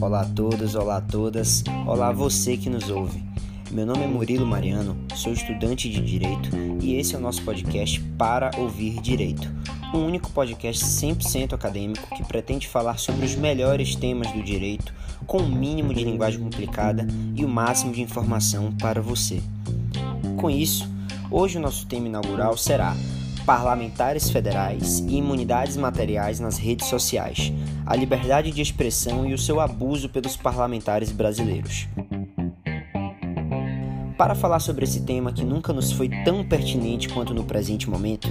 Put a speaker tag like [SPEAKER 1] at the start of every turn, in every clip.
[SPEAKER 1] Olá a todos, olá a todas, olá a você que nos ouve. Meu nome é Murilo Mariano, sou estudante de Direito e esse é o nosso podcast Para Ouvir Direito, um único podcast 100% acadêmico que pretende falar sobre os melhores temas do direito com o mínimo de linguagem complicada e o máximo de informação para você. Com isso, hoje o nosso tema inaugural será parlamentares federais e imunidades materiais nas redes sociais, a liberdade de expressão e o seu abuso pelos parlamentares brasileiros. Para falar sobre esse tema que nunca nos foi tão pertinente quanto no presente momento,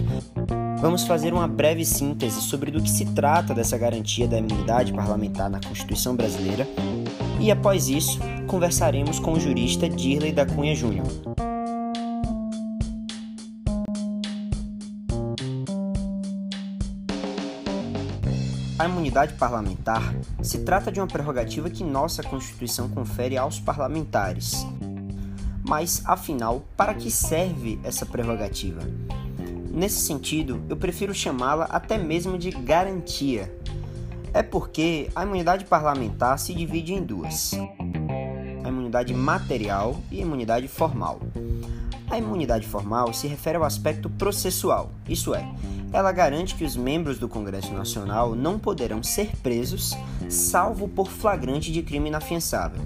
[SPEAKER 1] vamos fazer uma breve síntese sobre do que se trata dessa garantia da imunidade parlamentar na Constituição brasileira e, após isso, conversaremos com o jurista Dirley da Cunha Júnior. A imunidade parlamentar se trata de uma prerrogativa que nossa Constituição confere aos parlamentares mas, afinal, para que serve essa prerrogativa? Nesse sentido, eu prefiro chamá-la até mesmo de garantia. É porque a imunidade parlamentar se divide em duas: a imunidade material e a imunidade formal. A imunidade formal se refere ao aspecto processual, isso é, ela garante que os membros do Congresso Nacional não poderão ser presos, salvo por flagrante de crime inafiançável.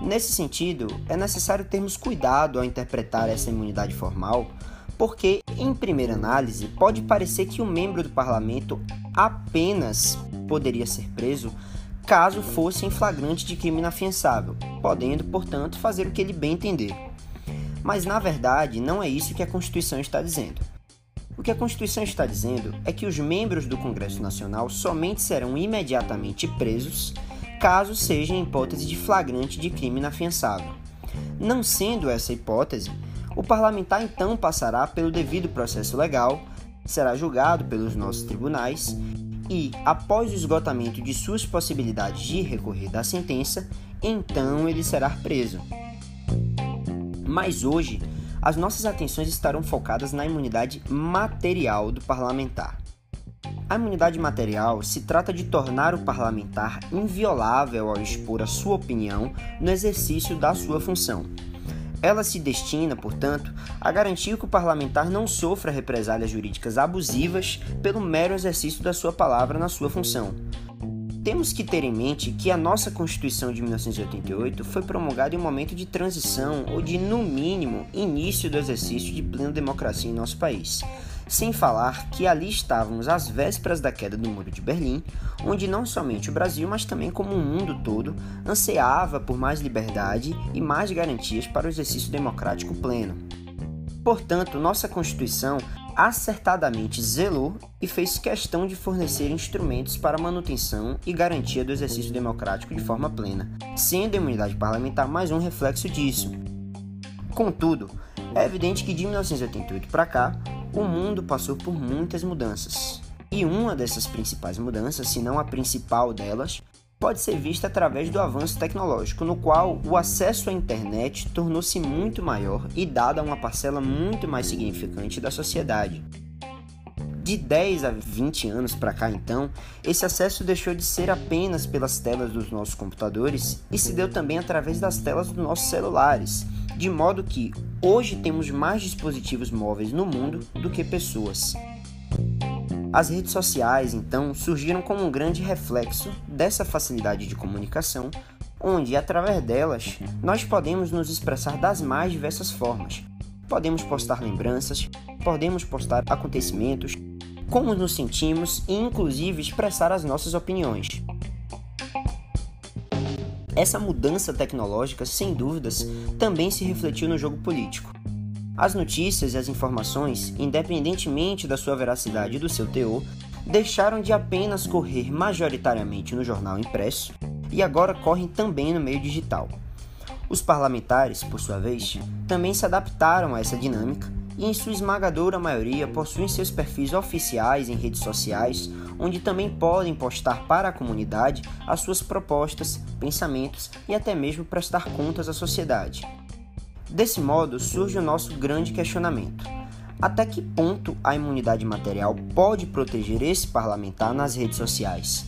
[SPEAKER 1] Nesse sentido, é necessário termos cuidado ao interpretar essa imunidade formal, porque, em primeira análise, pode parecer que um membro do parlamento apenas poderia ser preso caso fosse em flagrante de crime inafiançável, podendo, portanto, fazer o que ele bem entender. Mas, na verdade, não é isso que a Constituição está dizendo. O que a Constituição está dizendo é que os membros do Congresso Nacional somente serão imediatamente presos caso seja em hipótese de flagrante de crime inafiançável. Não sendo essa hipótese, o parlamentar então passará pelo devido processo legal, será julgado pelos nossos tribunais e, após o esgotamento de suas possibilidades de recorrer da sentença, então ele será preso. Mas hoje, as nossas atenções estarão focadas na imunidade material do parlamentar. A imunidade material se trata de tornar o parlamentar inviolável ao expor a sua opinião no exercício da sua função. Ela se destina, portanto, a garantir que o parlamentar não sofra represálias jurídicas abusivas pelo mero exercício da sua palavra na sua função. Temos que ter em mente que a nossa Constituição de 1988 foi promulgada em um momento de transição ou de, no mínimo, início do exercício de plena democracia em nosso país. Sem falar que ali estávamos às vésperas da queda do Muro de Berlim, onde não somente o Brasil, mas também como o mundo todo, ansiava por mais liberdade e mais garantias para o exercício democrático pleno. Portanto, nossa Constituição acertadamente zelou e fez questão de fornecer instrumentos para manutenção e garantia do exercício democrático de forma plena, sendo a imunidade parlamentar mais um reflexo disso. Contudo, é evidente que de 1988 para cá, o mundo passou por muitas mudanças. E uma dessas principais mudanças, se não a principal delas, pode ser vista através do avanço tecnológico, no qual o acesso à internet tornou-se muito maior e dada a uma parcela muito mais significante da sociedade. De 10 a 20 anos para cá, então, esse acesso deixou de ser apenas pelas telas dos nossos computadores e se deu também através das telas dos nossos celulares, de modo que hoje temos mais dispositivos móveis no mundo do que pessoas. As redes sociais, então, surgiram como um grande reflexo dessa facilidade de comunicação, onde, através delas, nós podemos nos expressar das mais diversas formas. Podemos postar lembranças, podemos postar acontecimentos, como nos sentimos e, inclusive, expressar as nossas opiniões. Essa mudança tecnológica, sem dúvidas, também se refletiu no jogo político. As notícias e as informações, independentemente da sua veracidade e do seu teor, deixaram de apenas correr majoritariamente no jornal impresso e agora correm também no meio digital. Os parlamentares, por sua vez, também se adaptaram a essa dinâmica e, em sua esmagadora maioria, possuem seus perfis oficiais em redes sociais, onde também podem postar para a comunidade as suas propostas, pensamentos e até mesmo prestar contas à sociedade. Desse modo, surge o nosso grande questionamento: Até que ponto a imunidade material pode proteger esse parlamentar nas redes sociais?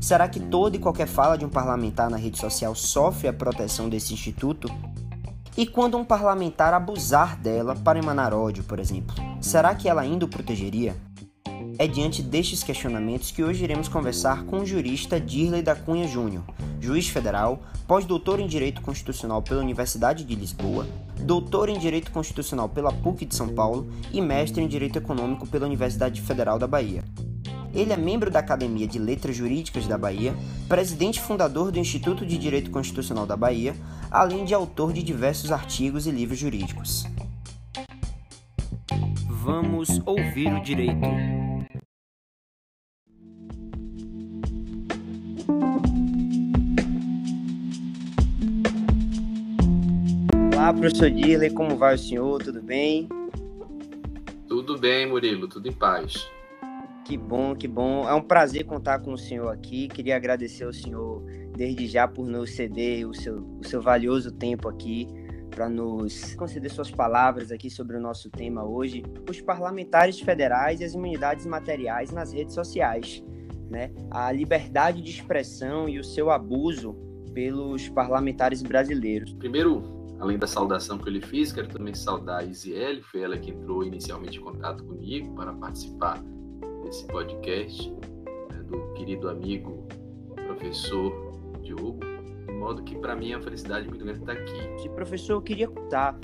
[SPEAKER 1] Será que toda e qualquer fala de um parlamentar na rede social sofre a proteção desse instituto? E quando um parlamentar abusar dela para emanar ódio, por exemplo, será que ela ainda o protegeria? É diante destes questionamentos que hoje iremos conversar com o jurista Dirley da Cunha Júnior, juiz federal, pós-doutor em Direito Constitucional pela Universidade de Lisboa, doutor em Direito Constitucional pela PUC de São Paulo e mestre em Direito Econômico pela Universidade Federal da Bahia. Ele é membro da Academia de Letras Jurídicas da Bahia, presidente fundador do Instituto de Direito Constitucional da Bahia, além de autor de diversos artigos e livros jurídicos. Vamos ouvir o direito. Olá, professor Dirley, como vai o senhor? Tudo bem?
[SPEAKER 2] Tudo bem, Murilo, tudo em paz.
[SPEAKER 1] Que bom, que bom. É um prazer contar com o senhor aqui. Queria agradecer ao senhor desde já por nos ceder o seu, o seu valioso tempo aqui para nos conceder suas palavras aqui sobre o nosso tema hoje, os parlamentares federais e as imunidades materiais nas redes sociais, né? A liberdade de expressão e o seu abuso pelos parlamentares brasileiros.
[SPEAKER 2] Primeiro, além da saudação que eu lhe fiz, quero também saudar a Isiele, foi ela que entrou inicialmente em contato comigo para participar desse podcast, né, do querido amigo professor Diogo, de modo que para mim é uma felicidade muito grande estar aqui.
[SPEAKER 1] Professor, eu queria contar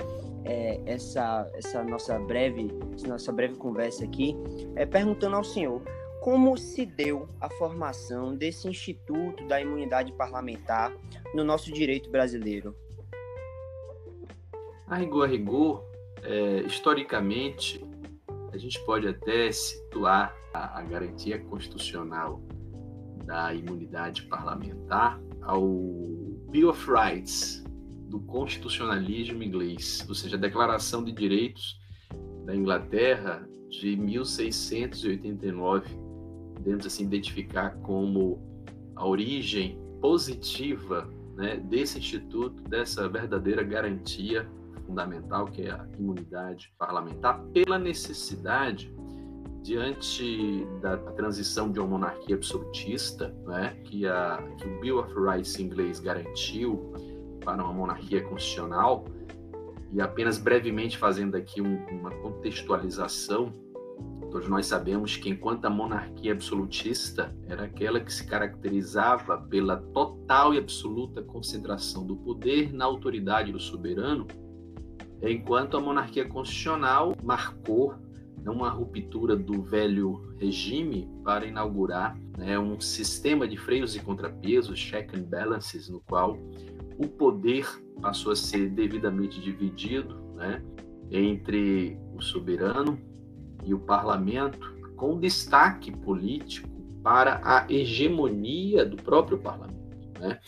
[SPEAKER 1] é, essa, essa nossa breve essa nossa breve conversa aqui, é, perguntando ao senhor como se deu a formação desse Instituto da Imunidade Parlamentar no nosso direito brasileiro.
[SPEAKER 2] A rigor, a rigor, é, historicamente, a gente pode até situar a, a garantia constitucional da imunidade parlamentar ao Bill of Rights do constitucionalismo inglês, ou seja, a Declaração de Direitos da Inglaterra de 1689. Podemos assim identificar como a origem positiva né, desse instituto, dessa verdadeira garantia fundamental que é a imunidade parlamentar, pela necessidade diante da transição de uma monarquia absolutista, né, que, a, que o Bill of Rights inglês garantiu para uma monarquia constitucional, e apenas brevemente fazendo aqui um, uma contextualização, todos nós sabemos que enquanto a monarquia absolutista era aquela que se caracterizava pela total e absoluta concentração do poder na autoridade do soberano, enquanto a monarquia constitucional marcou uma ruptura do velho regime para inaugurar né, um sistema de freios e contrapesos, check and balances, no qual o poder passou a ser devidamente dividido né, entre o soberano e o parlamento, com destaque político para a hegemonia do próprio parlamento. Né?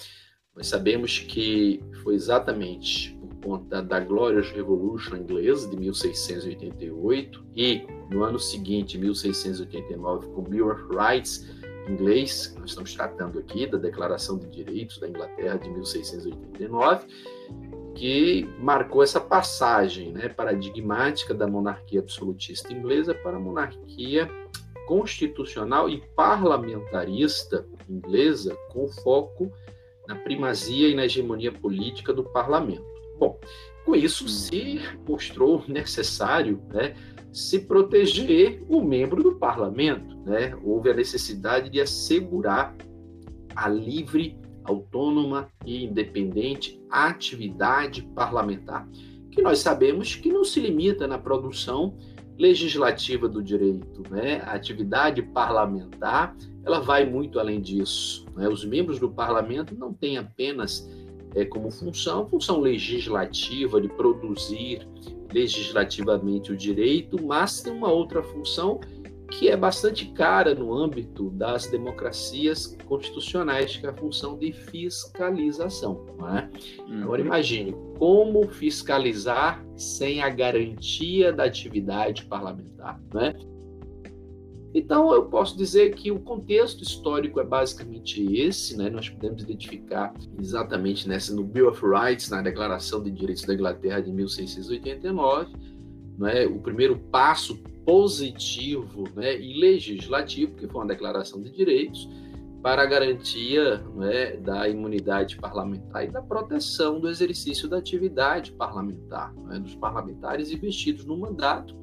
[SPEAKER 2] Nós sabemos que foi exatamente conta da Glorious Revolution inglesa de 1688 e no ano seguinte, 1689, com Bill of Rights inglês, nós estamos tratando aqui da Declaração de Direitos da Inglaterra de 1689, que marcou essa passagem né, paradigmática da monarquia absolutista inglesa para a monarquia constitucional e parlamentarista inglesa, com foco na primazia e na hegemonia política do parlamento. Bom, com isso se mostrou necessário né, se proteger o membro do parlamento. Né? Houve a necessidade de assegurar a livre, autônoma e independente atividade parlamentar, que nós sabemos que não se limita na produção legislativa do direito. Né? A atividade parlamentar ela vai muito além disso. Né? Os membros do parlamento não têm apenas é, como função, função legislativa de produzir legislativamente o direito, mas tem uma outra função que é bastante cara no âmbito das democracias constitucionais, que é a função de fiscalização. É? Uhum. Agora imagine como fiscalizar sem a garantia da atividade parlamentar. Né? Então, eu posso dizer que o contexto histórico é basicamente esse, né? Nós podemos identificar exatamente nessa no Bill of Rights, na Declaração de Direitos da Inglaterra de 1689, né, o primeiro passo positivo né, e legislativo, que foi uma declaração de direitos, para a garantia né, da imunidade parlamentar e da proteção do exercício da atividade parlamentar, né, dos parlamentares investidos no mandato,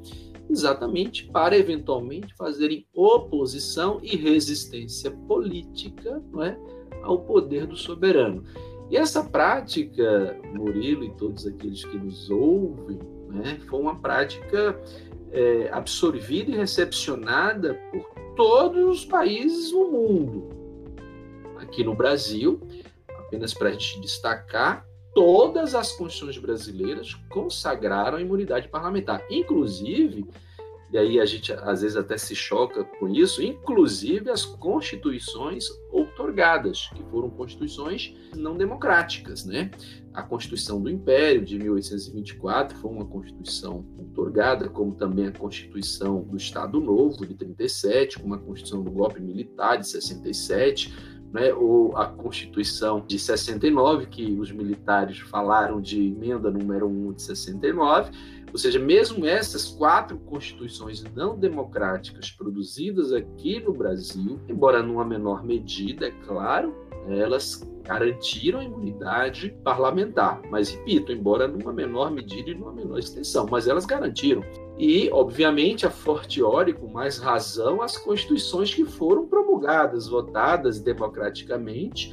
[SPEAKER 2] exatamente para eventualmente fazerem oposição e resistência política né, ao poder do soberano. E essa prática, Murilo e todos aqueles que nos ouvem, né, foi uma prática é, absorvida e recepcionada por todos os países do mundo. Aqui no Brasil, apenas para a gente destacar, todas as constituições brasileiras consagraram a imunidade parlamentar, inclusive e aí a gente às vezes até se choca com isso, inclusive as constituições outorgadas, que foram constituições não democráticas, né? A Constituição do Império de 1824 foi uma constituição outorgada, como também a Constituição do Estado Novo de 37, como a Constituição do golpe militar de 67, né, ou a Constituição de 69, que os militares falaram de emenda número 1 de 69, ou seja, mesmo essas quatro constituições não democráticas produzidas aqui no Brasil, embora numa menor medida, é claro, elas garantiram a imunidade parlamentar. Mas, repito, embora numa menor medida e numa menor extensão, mas elas garantiram. E, obviamente, a fortiori, com mais razão, as constituições que foram promulgadas, votadas democraticamente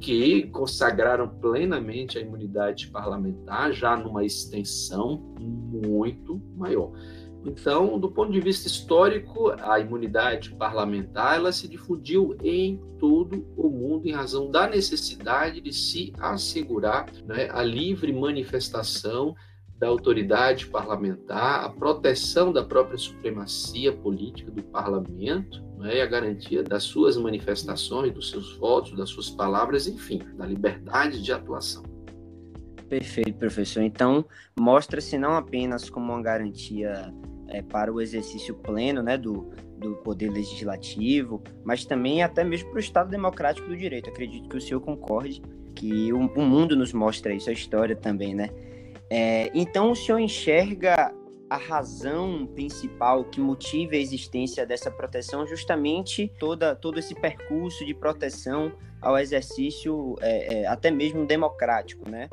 [SPEAKER 2] que consagraram plenamente a imunidade parlamentar, já numa extensão muito maior. Então, do ponto de vista histórico, a imunidade parlamentar ela se difundiu em todo o mundo em razão da necessidade de se assegurar né, a livre manifestação da autoridade parlamentar, a proteção da própria supremacia política do parlamento né, a garantia das suas manifestações, dos seus votos, das suas palavras, enfim, da liberdade de atuação.
[SPEAKER 1] Perfeito, professor. Então, mostra-se não apenas como uma garantia é, para o exercício pleno né, do, do poder legislativo, mas também até mesmo para o Estado democrático do direito. Acredito que o senhor concorde que o, o mundo nos mostra isso, a história também, né? É, então, o senhor enxerga a razão principal que motive a existência dessa proteção justamente toda, todo esse percurso de proteção ao exercício é, é, até mesmo democrático, né?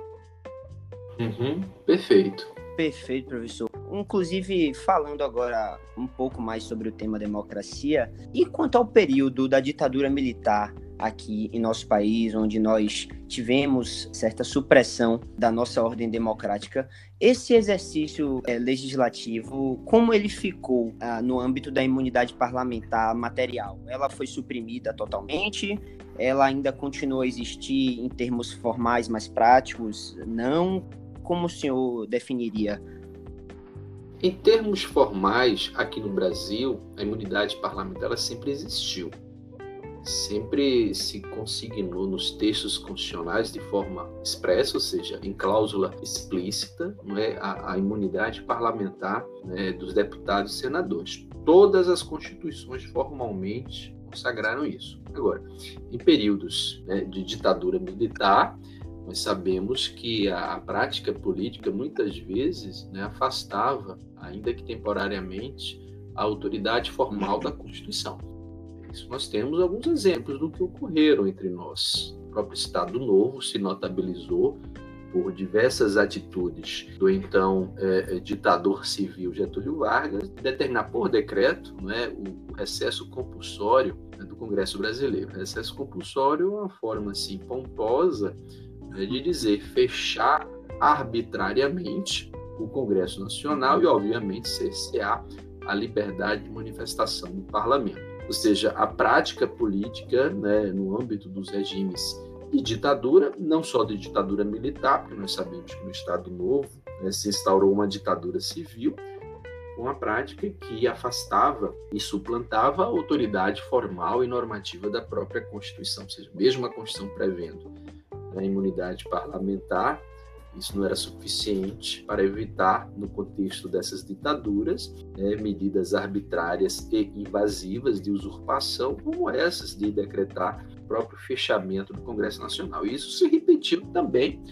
[SPEAKER 2] Uhum, perfeito.
[SPEAKER 1] Perfeito, professor. Inclusive, falando agora um pouco mais sobre o tema democracia, e quanto ao período da ditadura militar, aqui em nosso país, onde nós tivemos certa supressão da nossa ordem democrática, esse exercício é, legislativo, como ele ficou ah, no âmbito da imunidade parlamentar material? Ela foi suprimida totalmente? Ela ainda continua a existir em termos formais mais práticos? Não? Como o senhor definiria?
[SPEAKER 2] Em termos formais, aqui no Brasil, a imunidade parlamentar sempre existiu sempre se consignou nos textos constitucionais de forma expressa, ou seja, em cláusula explícita, não é, a, a imunidade parlamentar né, dos deputados e senadores. Todas as constituições formalmente consagraram isso. Agora, em períodos né, de ditadura militar, nós sabemos que a, a prática política muitas vezes né, afastava, ainda que temporariamente, a autoridade formal da Constituição. Isso nós temos alguns exemplos do que ocorreram entre nós. O próprio Estado Novo se notabilizou por diversas atitudes do então é, ditador civil Getúlio Vargas, determinar por decreto né, o recesso compulsório né, do Congresso Brasileiro. O recesso compulsório é uma forma assim pomposa né, de dizer fechar arbitrariamente o Congresso Nacional e, obviamente, cercear a liberdade de manifestação do parlamento. Ou seja, a prática política né, no âmbito dos regimes de ditadura, não só de ditadura militar, porque nós sabemos que no Estado Novo né, se instaurou uma ditadura civil, uma prática que afastava e suplantava a autoridade formal e normativa da própria Constituição, ou seja, mesmo a Constituição prevendo a imunidade parlamentar, isso não era suficiente para evitar, no contexto dessas ditaduras, né, medidas arbitrárias e invasivas de usurpação, como essas de decretar próprio fechamento do Congresso Nacional. Isso se repetiu também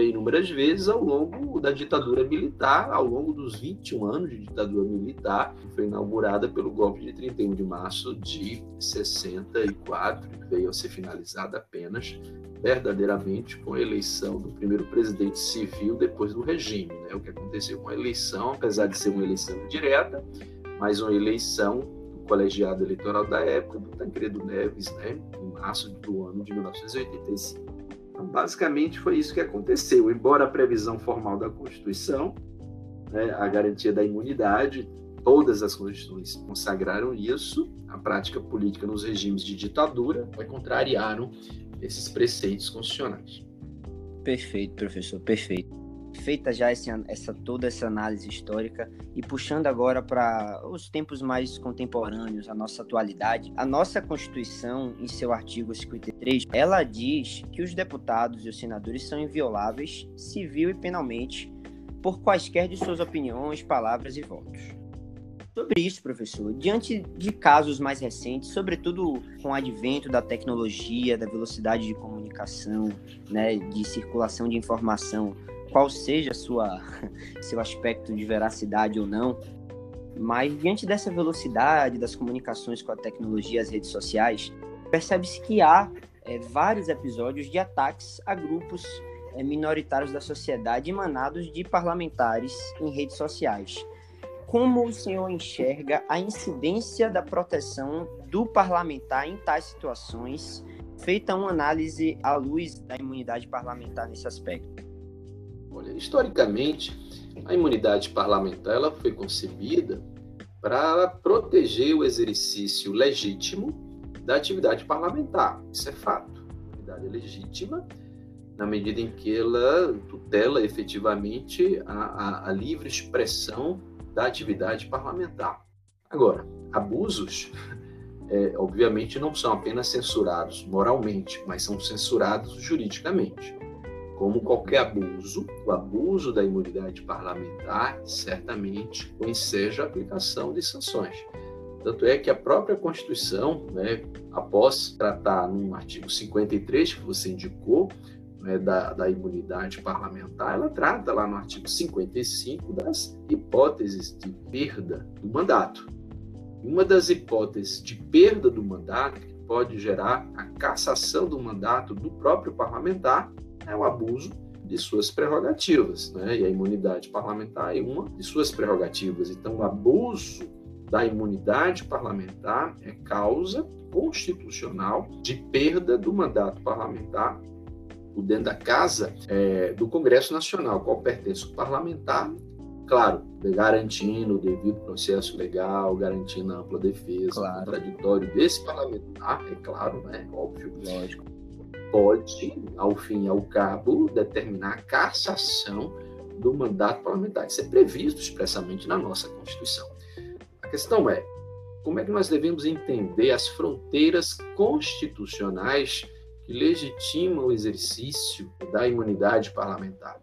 [SPEAKER 2] inúmeras vezes ao longo da ditadura militar, ao longo dos 21 anos de ditadura militar, que foi inaugurada pelo golpe de 31 de março de 64, que veio a ser finalizada apenas verdadeiramente com a eleição do primeiro presidente civil depois do regime. Né? O que aconteceu com a eleição, apesar de ser uma eleição direta, mas uma eleição do colegiado eleitoral da época, do Tancredo Neves, né? em março do ano de 1985. Então, basicamente, foi isso que aconteceu. Embora a previsão formal da Constituição, né, a garantia da imunidade, todas as constituições consagraram isso, a prática política nos regimes de ditadura contrariaram esses preceitos constitucionais.
[SPEAKER 1] Perfeito, professor, perfeito feita já esse, essa toda essa análise histórica e puxando agora para os tempos mais contemporâneos, a nossa atualidade, a nossa Constituição, em seu artigo 53, ela diz que os deputados e os senadores são invioláveis civil e penalmente por quaisquer de suas opiniões, palavras e votos. Sobre isso, professor, diante de casos mais recentes, sobretudo com o advento da tecnologia, da velocidade de comunicação, né, de circulação de informação, qual seja sua seu aspecto de veracidade ou não, mas diante dessa velocidade das comunicações com a tecnologia e as redes sociais, percebe-se que há é, vários episódios de ataques a grupos é, minoritários da sociedade emanados de parlamentares em redes sociais. Como o senhor enxerga a incidência da proteção do parlamentar em tais situações, feita uma análise à luz da imunidade parlamentar nesse aspecto?
[SPEAKER 2] Historicamente, a imunidade parlamentar ela foi concebida para proteger o exercício legítimo da atividade parlamentar. Isso é fato. A imunidade é legítima na medida em que ela tutela efetivamente a, a, a livre expressão da atividade parlamentar. Agora, abusos, é, obviamente, não são apenas censurados moralmente, mas são censurados juridicamente como qualquer abuso, o abuso da imunidade parlamentar certamente enseja a aplicação de sanções. Tanto é que a própria Constituição, né, após tratar no artigo 53 que você indicou, né, da, da, imunidade parlamentar, ela trata lá no artigo 55 das hipóteses de perda do mandato. Uma das hipóteses de perda do mandato, que pode gerar a cassação do mandato do próprio parlamentar, é o abuso de suas prerrogativas, né? E a imunidade parlamentar é uma de suas prerrogativas. Então, o abuso da imunidade parlamentar é causa constitucional de perda do mandato parlamentar o dentro da casa é, do Congresso Nacional, qual pertence o parlamentar, claro, garantindo o devido processo legal, garantindo a ampla defesa, claro. contraditório desse parlamentar, é claro, né, óbvio. Lógico pode, ao fim e ao cabo, determinar a cassação do mandato parlamentar. Isso é previsto expressamente na nossa Constituição. A questão é, como é que nós devemos entender as fronteiras constitucionais que legitimam o exercício da imunidade parlamentar?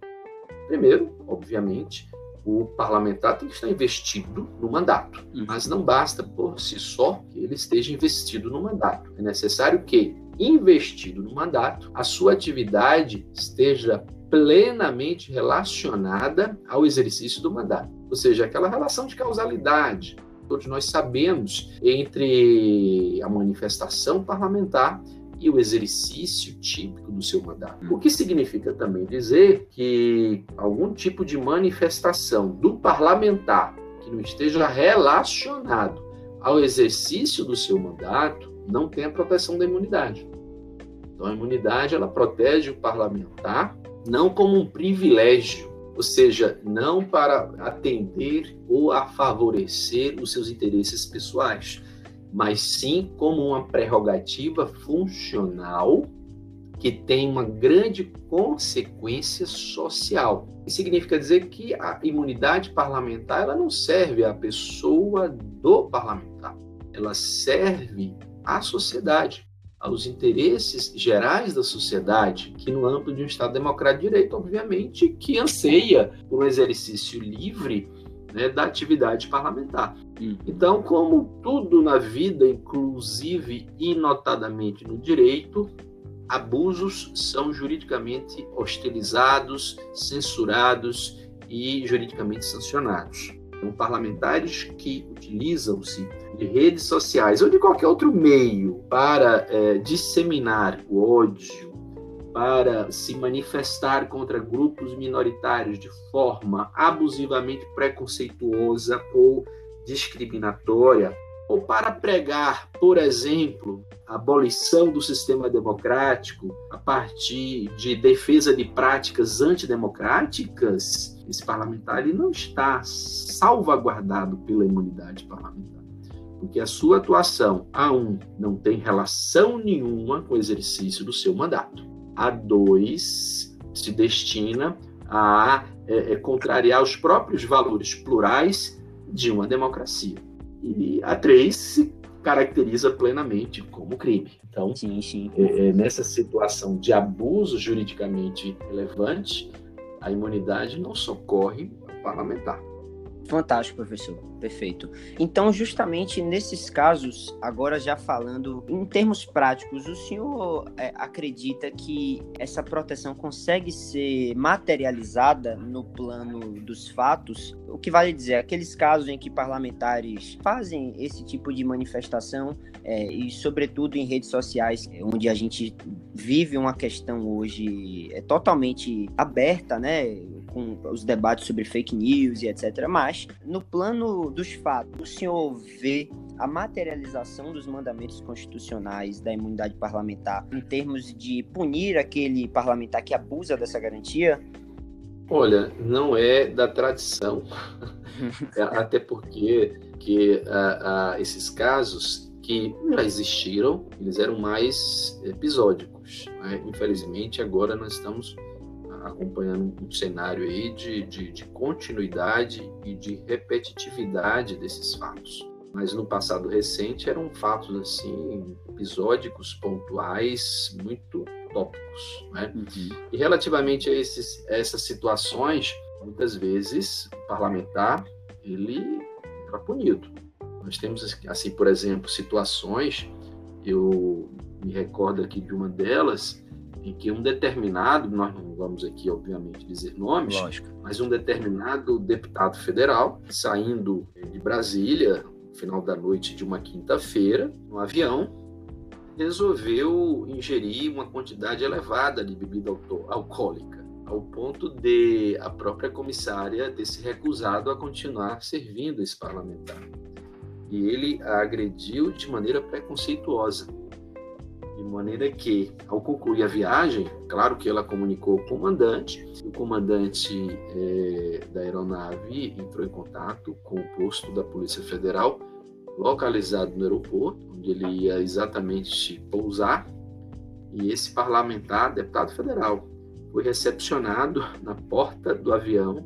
[SPEAKER 2] Primeiro, obviamente, o parlamentar tem que estar investido no mandato, uhum. mas não basta por si só que ele esteja investido no mandato. É necessário que investido no mandato, a sua atividade esteja plenamente relacionada ao exercício do mandato. Ou seja, aquela relação de causalidade, todos nós sabemos, entre a manifestação parlamentar e o exercício típico do seu mandato. O que significa também dizer que algum tipo de manifestação do parlamentar que não esteja relacionado ao exercício do seu mandato não tem a proteção da imunidade. Então, a imunidade ela protege o parlamentar não como um privilégio, ou seja, não para atender ou a favorecer os seus interesses pessoais, mas sim como uma prerrogativa funcional que tem uma grande consequência social. Isso significa dizer que a imunidade parlamentar ela não serve à pessoa do parlamentar, ela serve à sociedade aos interesses gerais da sociedade, que no âmbito de um Estado democrático de direito, obviamente, que anseia por um exercício livre né, da atividade parlamentar. Hum. Então, como tudo na vida, inclusive e notadamente no direito, abusos são juridicamente hostilizados, censurados e juridicamente sancionados. Então, parlamentares que utilizam-se de redes sociais ou de qualquer outro meio para é, disseminar o ódio, para se manifestar contra grupos minoritários de forma abusivamente preconceituosa ou discriminatória, ou para pregar, por exemplo, a abolição do sistema democrático a partir de defesa de práticas antidemocráticas, esse parlamentar ele não está salvaguardado pela imunidade parlamentar. Porque a sua atuação, a um, não tem relação nenhuma com o exercício do seu mandato. A dois, se destina a é, é, contrariar os próprios valores plurais de uma democracia. E a três se caracteriza plenamente como crime. Então, sim, sim. É, é, nessa situação de abuso juridicamente relevante, a imunidade não socorre ao parlamentar.
[SPEAKER 1] Fantástico, professor. Perfeito. Então, justamente nesses casos, agora já falando em termos práticos, o senhor é, acredita que essa proteção consegue ser materializada no plano dos fatos? O que vale dizer, aqueles casos em que parlamentares fazem esse tipo de manifestação é, e, sobretudo, em redes sociais, onde a gente vive uma questão hoje é, totalmente aberta, né? Com os debates sobre fake news e etc. Mas, no plano dos fatos, o senhor vê a materialização dos mandamentos constitucionais da imunidade parlamentar em termos de punir aquele parlamentar que abusa dessa garantia?
[SPEAKER 2] Olha, não é da tradição, é, até porque que, esses casos que já existiram, eles eram mais episódicos. Né? Infelizmente, agora nós estamos acompanhando um cenário aí de, de, de continuidade e de repetitividade desses fatos. Mas no passado recente eram fatos assim episódicos, pontuais, muito tópicos. Né? Uhum. E relativamente a, esses, a essas situações, muitas vezes o parlamentar ele era punido. Nós temos assim, por exemplo, situações. Eu me recordo aqui de uma delas em que um determinado, nós não vamos aqui, obviamente, dizer nomes, Lógico. mas um determinado deputado federal, saindo de Brasília, no final da noite de uma quinta-feira, no avião, resolveu ingerir uma quantidade elevada de bebida alcoólica, ao ponto de a própria comissária ter se recusado a continuar servindo esse parlamentar. E ele a agrediu de maneira preconceituosa maneira que, ao concluir a viagem, claro que ela comunicou com o comandante, o comandante é, da aeronave entrou em contato com o posto da Polícia Federal, localizado no aeroporto, onde ele ia exatamente pousar, e esse parlamentar, deputado federal, foi recepcionado na porta do avião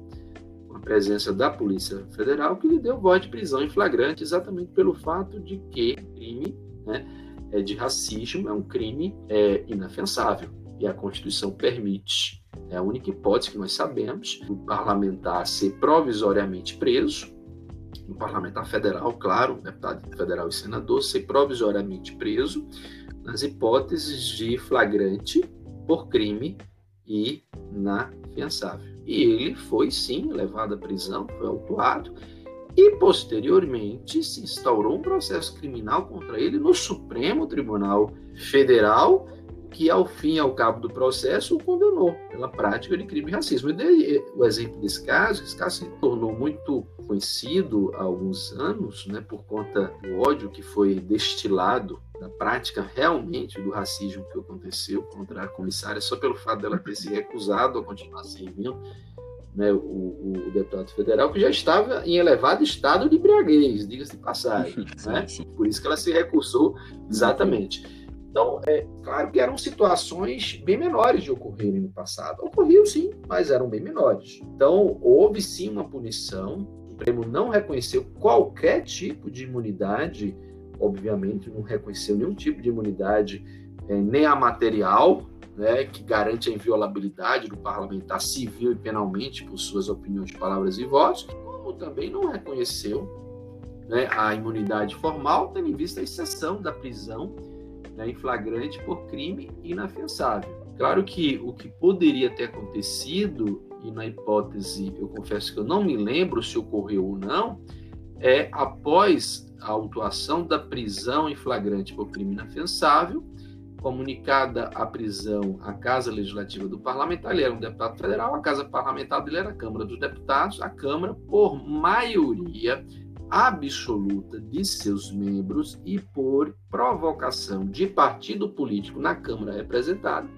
[SPEAKER 2] com a presença da Polícia Federal, que lhe deu voz de prisão em flagrante, exatamente pelo fato de que crime, né, de racismo é um crime é, inafensável e a Constituição permite, é a única hipótese que nós sabemos, o parlamentar ser provisoriamente preso, o parlamentar federal, claro, deputado federal e senador, ser provisoriamente preso nas hipóteses de flagrante por crime inafiançável. E ele foi sim levado à prisão, foi autuado e posteriormente se instaurou um processo criminal contra ele no Supremo Tribunal Federal, que ao fim e ao cabo do processo o condenou pela prática de crime de racismo. Eu dei o exemplo desse caso, esse caso se tornou muito conhecido há alguns anos, né, por conta do ódio que foi destilado da prática realmente do racismo que aconteceu contra a comissária, só pelo fato dela ter se recusado a continuar servindo né, o, o, deputado federal, que já estava em elevado estado de embriaguez, diga-se de passagem. né? Por isso que ela se recusou exatamente. Então, é claro que eram situações bem menores de ocorrerem no passado. Ocorriam sim, mas eram bem menores. Então, houve sim uma punição. O Supremo não reconheceu qualquer tipo de imunidade, obviamente, não reconheceu nenhum tipo de imunidade, é, nem a material, né, que garante a inviolabilidade do parlamentar civil e penalmente por suas opiniões, palavras e votos, como também não reconheceu né, a imunidade formal, tendo em vista a exceção da prisão né, em flagrante por crime inafiançável. Claro que o que poderia ter acontecido, e na hipótese, eu confesso que eu não me lembro se ocorreu ou não, é após a autuação da prisão em flagrante por crime inafiançável, comunicada a prisão à Casa Legislativa do Parlamentar, ele era um deputado federal, a Casa Parlamentar dele era a Câmara dos Deputados, a Câmara, por maioria absoluta de seus membros e por provocação de partido político na Câmara representada,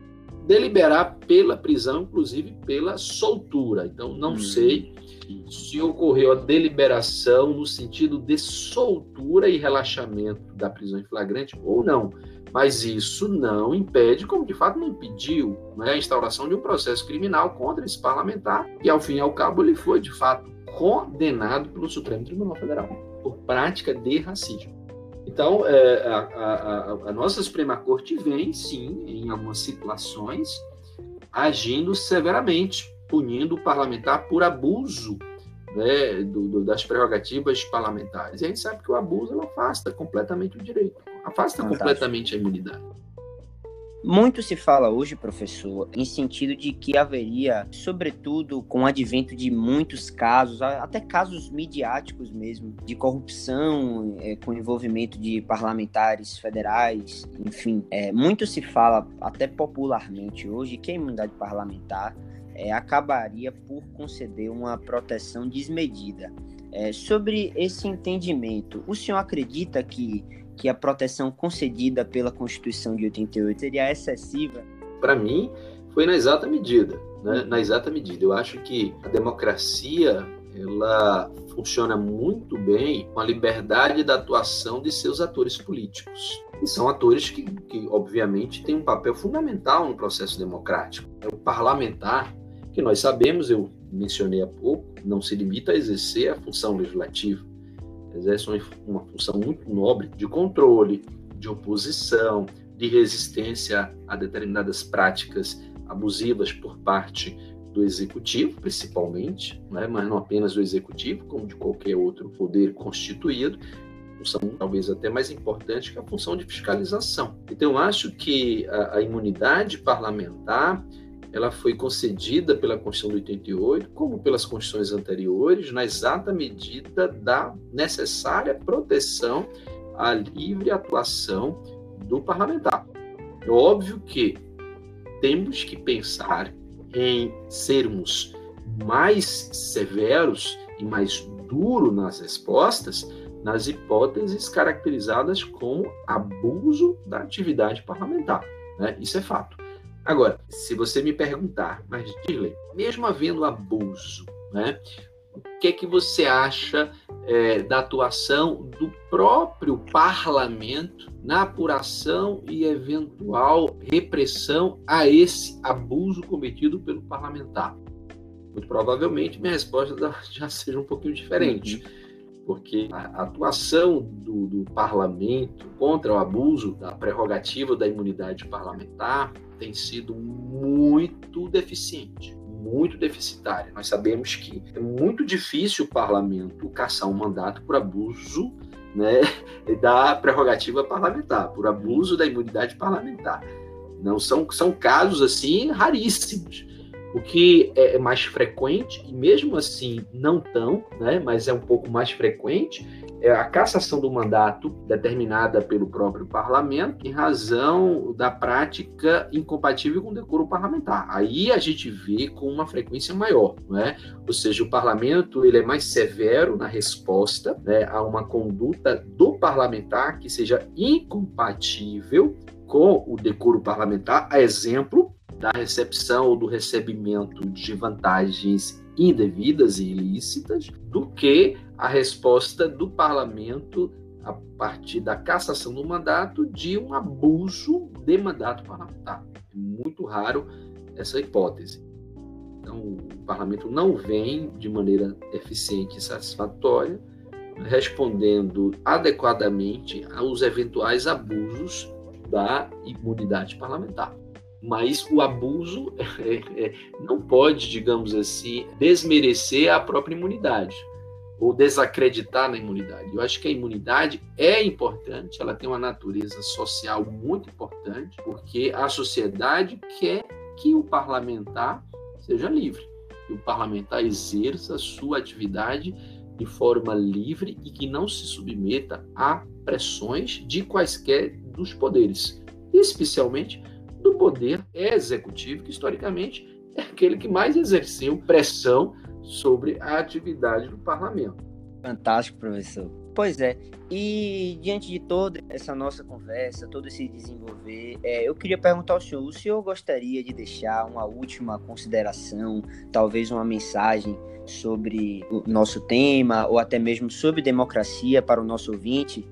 [SPEAKER 2] deliberar pela prisão, inclusive pela soltura. Então, não hum. sei se ocorreu a deliberação no sentido de soltura e relaxamento da prisão em flagrante ou não. Mas isso não impede, como de fato não impediu, né, a instauração de um processo criminal contra esse parlamentar, e ao fim e ao cabo ele foi de fato condenado pelo Supremo Tribunal Federal por prática de racismo. Então, é, a, a, a, nossa Suprema Corte vem, sim, em algumas situações, agindo severamente, punindo o parlamentar por abuso né, do, do, das prerrogativas parlamentares. E a gente sabe que o abuso afasta completamente o direito, afasta Fantástico. completamente a imunidade.
[SPEAKER 1] Muito se fala hoje, professor, em sentido de que haveria, sobretudo com o advento de muitos casos, até casos midiáticos mesmo, de corrupção, é, com envolvimento de parlamentares federais, enfim, é, muito se fala, até popularmente hoje, que a imunidade parlamentar é, acabaria por conceder uma proteção desmedida. Sobre esse entendimento, o senhor acredita que que a proteção concedida pela Constituição de 88 seria excessiva?
[SPEAKER 2] Para mim, foi na exata medida, né? na exata medida. Eu acho que a democracia ela funciona muito bem com a liberdade da atuação de seus atores políticos. E são atores que, que, obviamente, têm um papel fundamental no processo democrático. É o parlamentar, que nós sabemos, eu mencionei há pouco, não se limita a exercer a função legislativa exerce uma função muito nobre de controle, de oposição, de resistência a determinadas práticas abusivas por parte do executivo, principalmente, né? mas não apenas do executivo, como de qualquer outro poder constituído, função talvez até mais importante que a função de fiscalização. Então, acho que a, a imunidade parlamentar ela foi concedida pela Constituição de 88, como pelas constituições anteriores, na exata medida da necessária proteção à livre atuação do parlamentar. É óbvio que temos que pensar em sermos mais severos e mais duros nas respostas nas hipóteses caracterizadas como abuso da atividade parlamentar. Né? Isso é fato. Agora, se você me perguntar, mas Dirley, mesmo havendo abuso, né, o que é que você acha é, da atuação do próprio parlamento na apuração e eventual repressão a esse abuso cometido pelo parlamentar? Muito provavelmente minha resposta já seja um pouquinho diferente. Uhum porque a atuação do, do, parlamento contra o abuso da prerrogativa da imunidade parlamentar tem sido muito deficiente, muito deficitária. Nós sabemos que é muito difícil o parlamento caçar um mandato por abuso né, da prerrogativa parlamentar, por abuso da imunidade parlamentar. Não são, são casos assim raríssimos. O que é, é mais frequente, e mesmo assim não tão, né, mas é um pouco mais frequente, é a cassação do mandato determinada pelo próprio parlamento em razão da prática incompatível com o decoro parlamentar. Aí a gente vê com uma frequência maior, né? ou seja, o parlamento ele é mais severo na resposta né, a uma conduta do parlamentar que seja incompatível com o decoro parlamentar, a exemplo da recepção ou do recebimento de vantagens indevidas e ilícitas, do que a resposta do parlamento a partir da cassação do mandato de um abuso de mandato parlamentar. É muito raro essa hipótese. Então, o parlamento não vem de maneira eficiente e satisfatória respondendo adequadamente aos eventuais abusos da imunidade parlamentar mas o abuso é, é, não pode, digamos assim, desmerecer a própria imunidade. ou desacreditar na imunidade. Eu acho que a imunidade é importante, ela tem uma natureza social muito importante, porque a sociedade quer que o parlamentar seja livre, que o parlamentar exerça a sua atividade de forma livre e que não se submeta a pressões de quaisquer dos poderes, especialmente do poder executivo, que historicamente é aquele que mais exerceu pressão sobre a atividade do parlamento.
[SPEAKER 1] Fantástico, professor. Pois é, e diante de toda essa nossa conversa, todo esse desenvolver, é, eu queria perguntar ao senhor: o senhor gostaria de deixar uma última consideração, talvez uma mensagem sobre o nosso tema, ou até mesmo sobre democracia para o nosso ouvinte?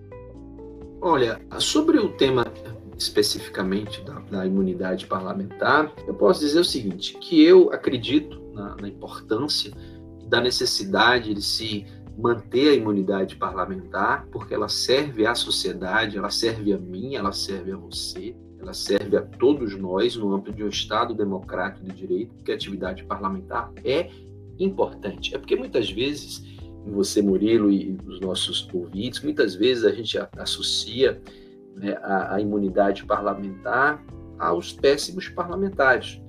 [SPEAKER 2] Olha, sobre o tema especificamente da, da imunidade parlamentar, eu posso dizer o seguinte: que eu acredito na, na importância da necessidade de se manter a imunidade parlamentar, porque ela serve à sociedade, ela serve a mim, ela serve a você, ela serve a todos nós no âmbito de um Estado democrático de direito, porque a atividade parlamentar é importante. É porque muitas vezes, você, Murilo, e os nossos ouvintes, muitas vezes a gente associa né, a, a imunidade parlamentar aos péssimos parlamentares.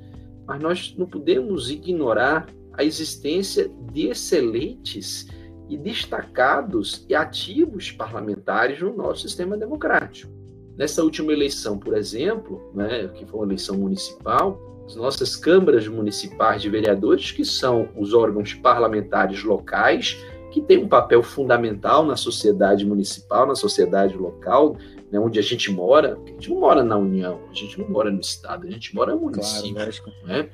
[SPEAKER 2] Mas nós não podemos ignorar a existência de excelentes e destacados e ativos parlamentares no nosso sistema democrático. Nessa última eleição, por exemplo, né, que foi uma eleição municipal, as nossas câmaras municipais de vereadores, que são os órgãos parlamentares locais, que têm um papel fundamental na sociedade municipal, na sociedade local, né, onde a gente mora. A gente não mora na União, a gente não mora no Estado, a gente mora no município. Claro, né?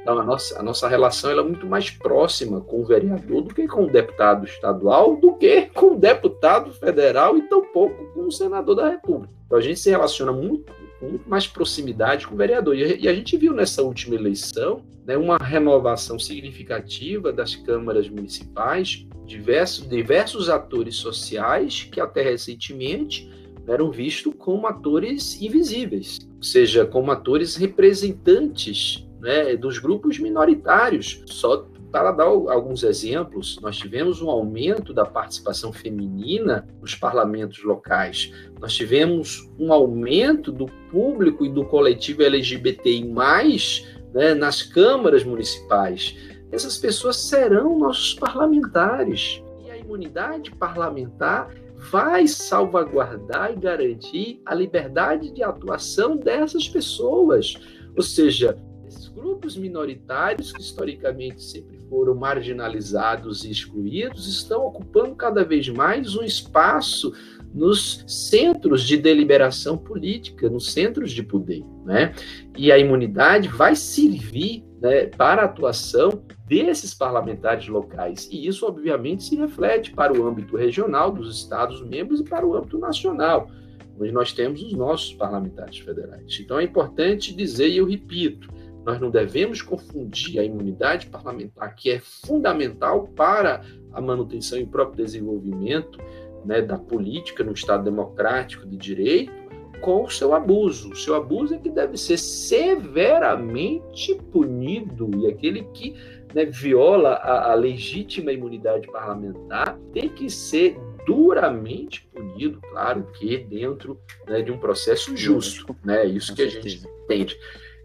[SPEAKER 2] Então, a nossa, a nossa relação é muito mais próxima com o vereador do que com o deputado estadual, do que com o deputado federal e tampouco com o senador da República. Então, a gente se relaciona muito, com mais proximidade com o vereador. E a gente viu nessa última eleição né, uma renovação significativa das câmaras municipais, diversos, diversos atores sociais que até recentemente eram vistos como atores invisíveis, ou seja, como atores representantes né, dos grupos minoritários. Só para dar alguns exemplos, nós tivemos um aumento da participação feminina nos parlamentos locais, nós tivemos um aumento do público e do coletivo LGBTI, né, nas câmaras municipais. Essas pessoas serão nossos parlamentares. E a imunidade parlamentar vai salvaguardar e garantir a liberdade de atuação dessas pessoas. Ou seja, grupos minoritários, que historicamente sempre foram marginalizados e excluídos, estão ocupando cada vez mais um espaço nos centros de deliberação política, nos centros de poder. Né? E a imunidade vai servir né, para a atuação desses parlamentares locais. E isso, obviamente, se reflete para o âmbito regional dos Estados-membros e para o âmbito nacional, onde nós temos os nossos parlamentares federais. Então, é importante dizer, e eu repito, nós não devemos confundir a imunidade parlamentar, que é fundamental para a manutenção e o próprio desenvolvimento né, da política no Estado democrático de direito, com o seu abuso. O seu abuso é que deve ser severamente punido e aquele que né, viola a, a legítima imunidade parlamentar tem que ser duramente punido, claro que dentro né, de um processo justo, né? Isso que a gente entende.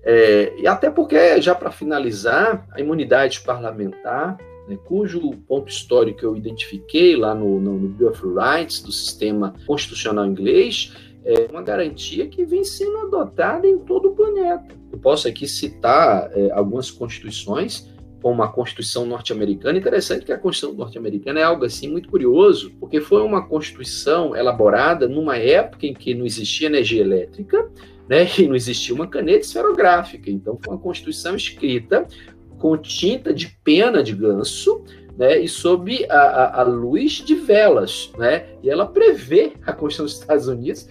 [SPEAKER 2] É, e até porque, já para finalizar, a imunidade parlamentar, né, cujo ponto histórico eu identifiquei lá no, no, no Bill of Rights do sistema constitucional inglês, é uma garantia que vem sendo adotada em todo o planeta. Eu posso aqui citar é, algumas constituições, como a Constituição norte-americana. Interessante que a Constituição norte-americana é algo assim muito curioso, porque foi uma Constituição elaborada numa época em que não existia energia elétrica, né? E não existia uma caneta esferográfica. Então, foi uma Constituição escrita com tinta de pena de ganso, né, e sob a, a, a, luz de velas, né, e ela prevê a Constituição dos Estados Unidos,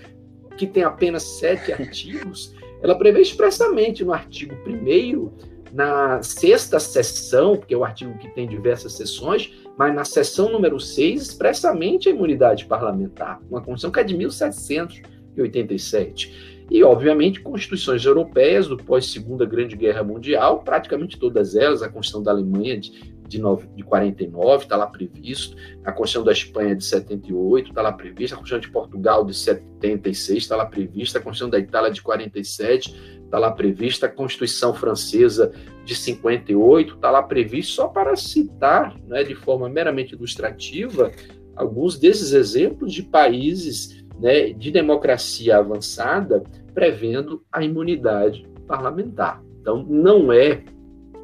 [SPEAKER 2] que tem apenas sete artigos, ela prevê expressamente no artigo 1 na sexta seção, porque é o artigo que tem diversas seções, mas na seção número 6, expressamente a imunidade parlamentar, uma Constituição que é de 1787. E, obviamente, constituições europeias do pós-Segunda Grande Guerra Mundial, praticamente todas elas, a Constituição da Alemanha de de, de 49, está lá previsto, a Constituição da Espanha de 78 está lá prevista, a Constituição de Portugal de 76 está lá prevista, a Constituição da Itália de 47 está lá prevista, a Constituição Francesa de 58 está lá previsto, só para citar, né, de forma meramente ilustrativa, alguns desses exemplos de países né, de democracia avançada prevendo a imunidade parlamentar. Então, não é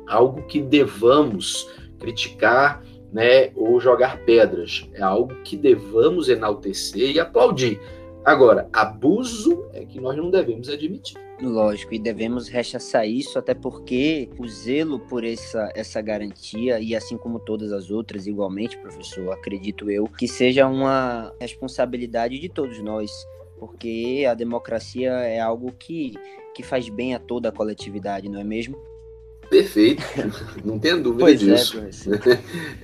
[SPEAKER 2] algo que devamos criticar né, ou jogar pedras, é algo que devamos enaltecer e aplaudir. Agora, abuso é que nós não devemos admitir.
[SPEAKER 1] Lógico, e devemos rechaçar isso, até porque o zelo por essa, essa garantia, e assim como todas as outras, igualmente, professor, acredito eu, que seja uma responsabilidade de todos nós, porque a democracia é algo que, que faz bem a toda a coletividade, não é mesmo?
[SPEAKER 2] Perfeito, não tenha dúvida pois é, disso.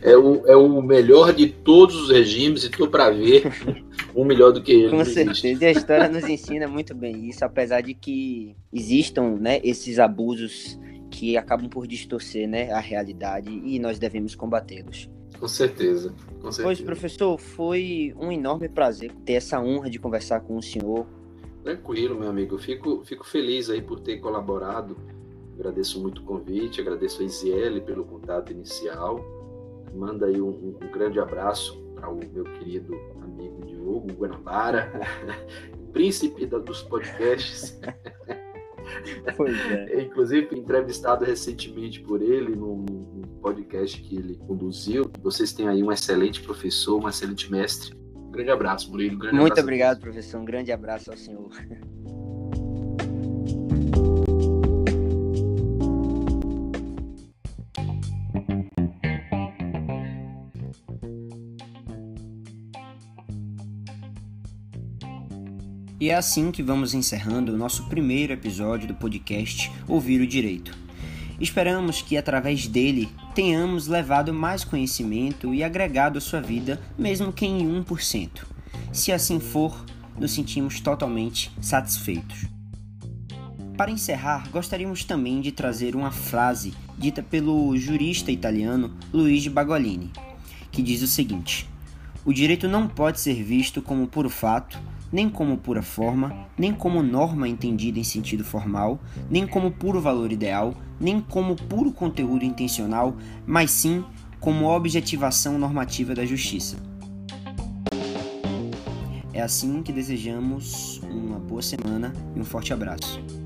[SPEAKER 2] É, é, o, é o melhor de todos os regimes e estou para ver um melhor do que ele.
[SPEAKER 1] Com certeza, e a história nos ensina muito bem isso, apesar de que existam né, esses abusos que acabam por distorcer né, a realidade e nós devemos combatê-los.
[SPEAKER 2] Com certeza, com certeza.
[SPEAKER 1] Pois, professor, foi um enorme prazer ter essa honra de conversar com o senhor.
[SPEAKER 2] Tranquilo, meu amigo. Fico, fico feliz aí por ter colaborado Agradeço muito o convite, agradeço a Isiele pelo contato inicial. Manda aí um, um grande abraço para o meu querido amigo Diogo Guanabara, príncipe dos podcasts.
[SPEAKER 1] Pois é.
[SPEAKER 2] Inclusive, entrevistado recentemente por ele num, podcast que ele conduziu. Vocês têm aí um excelente professor, um excelente mestre. Um grande abraço, Murilo. Um grande
[SPEAKER 1] Muito abraço obrigado, professor. Um grande abraço ao senhor. E é assim que vamos encerrando o nosso primeiro episódio do podcast Ouvir o Direito. Esperamos que através dele tenhamos levado mais conhecimento e agregado à sua vida, mesmo que em 1%. Se assim for, nos sentimos totalmente satisfeitos. Para encerrar, gostaríamos também de trazer uma frase dita pelo jurista italiano Luigi Bagolini, que diz o seguinte: O direito não pode ser visto como puro fato, nem como pura forma, nem como norma entendida em sentido formal, nem como puro valor ideal, nem como puro conteúdo intencional, mas sim como objetivação normativa da justiça. É assim que desejamos uma boa semana e um forte abraço.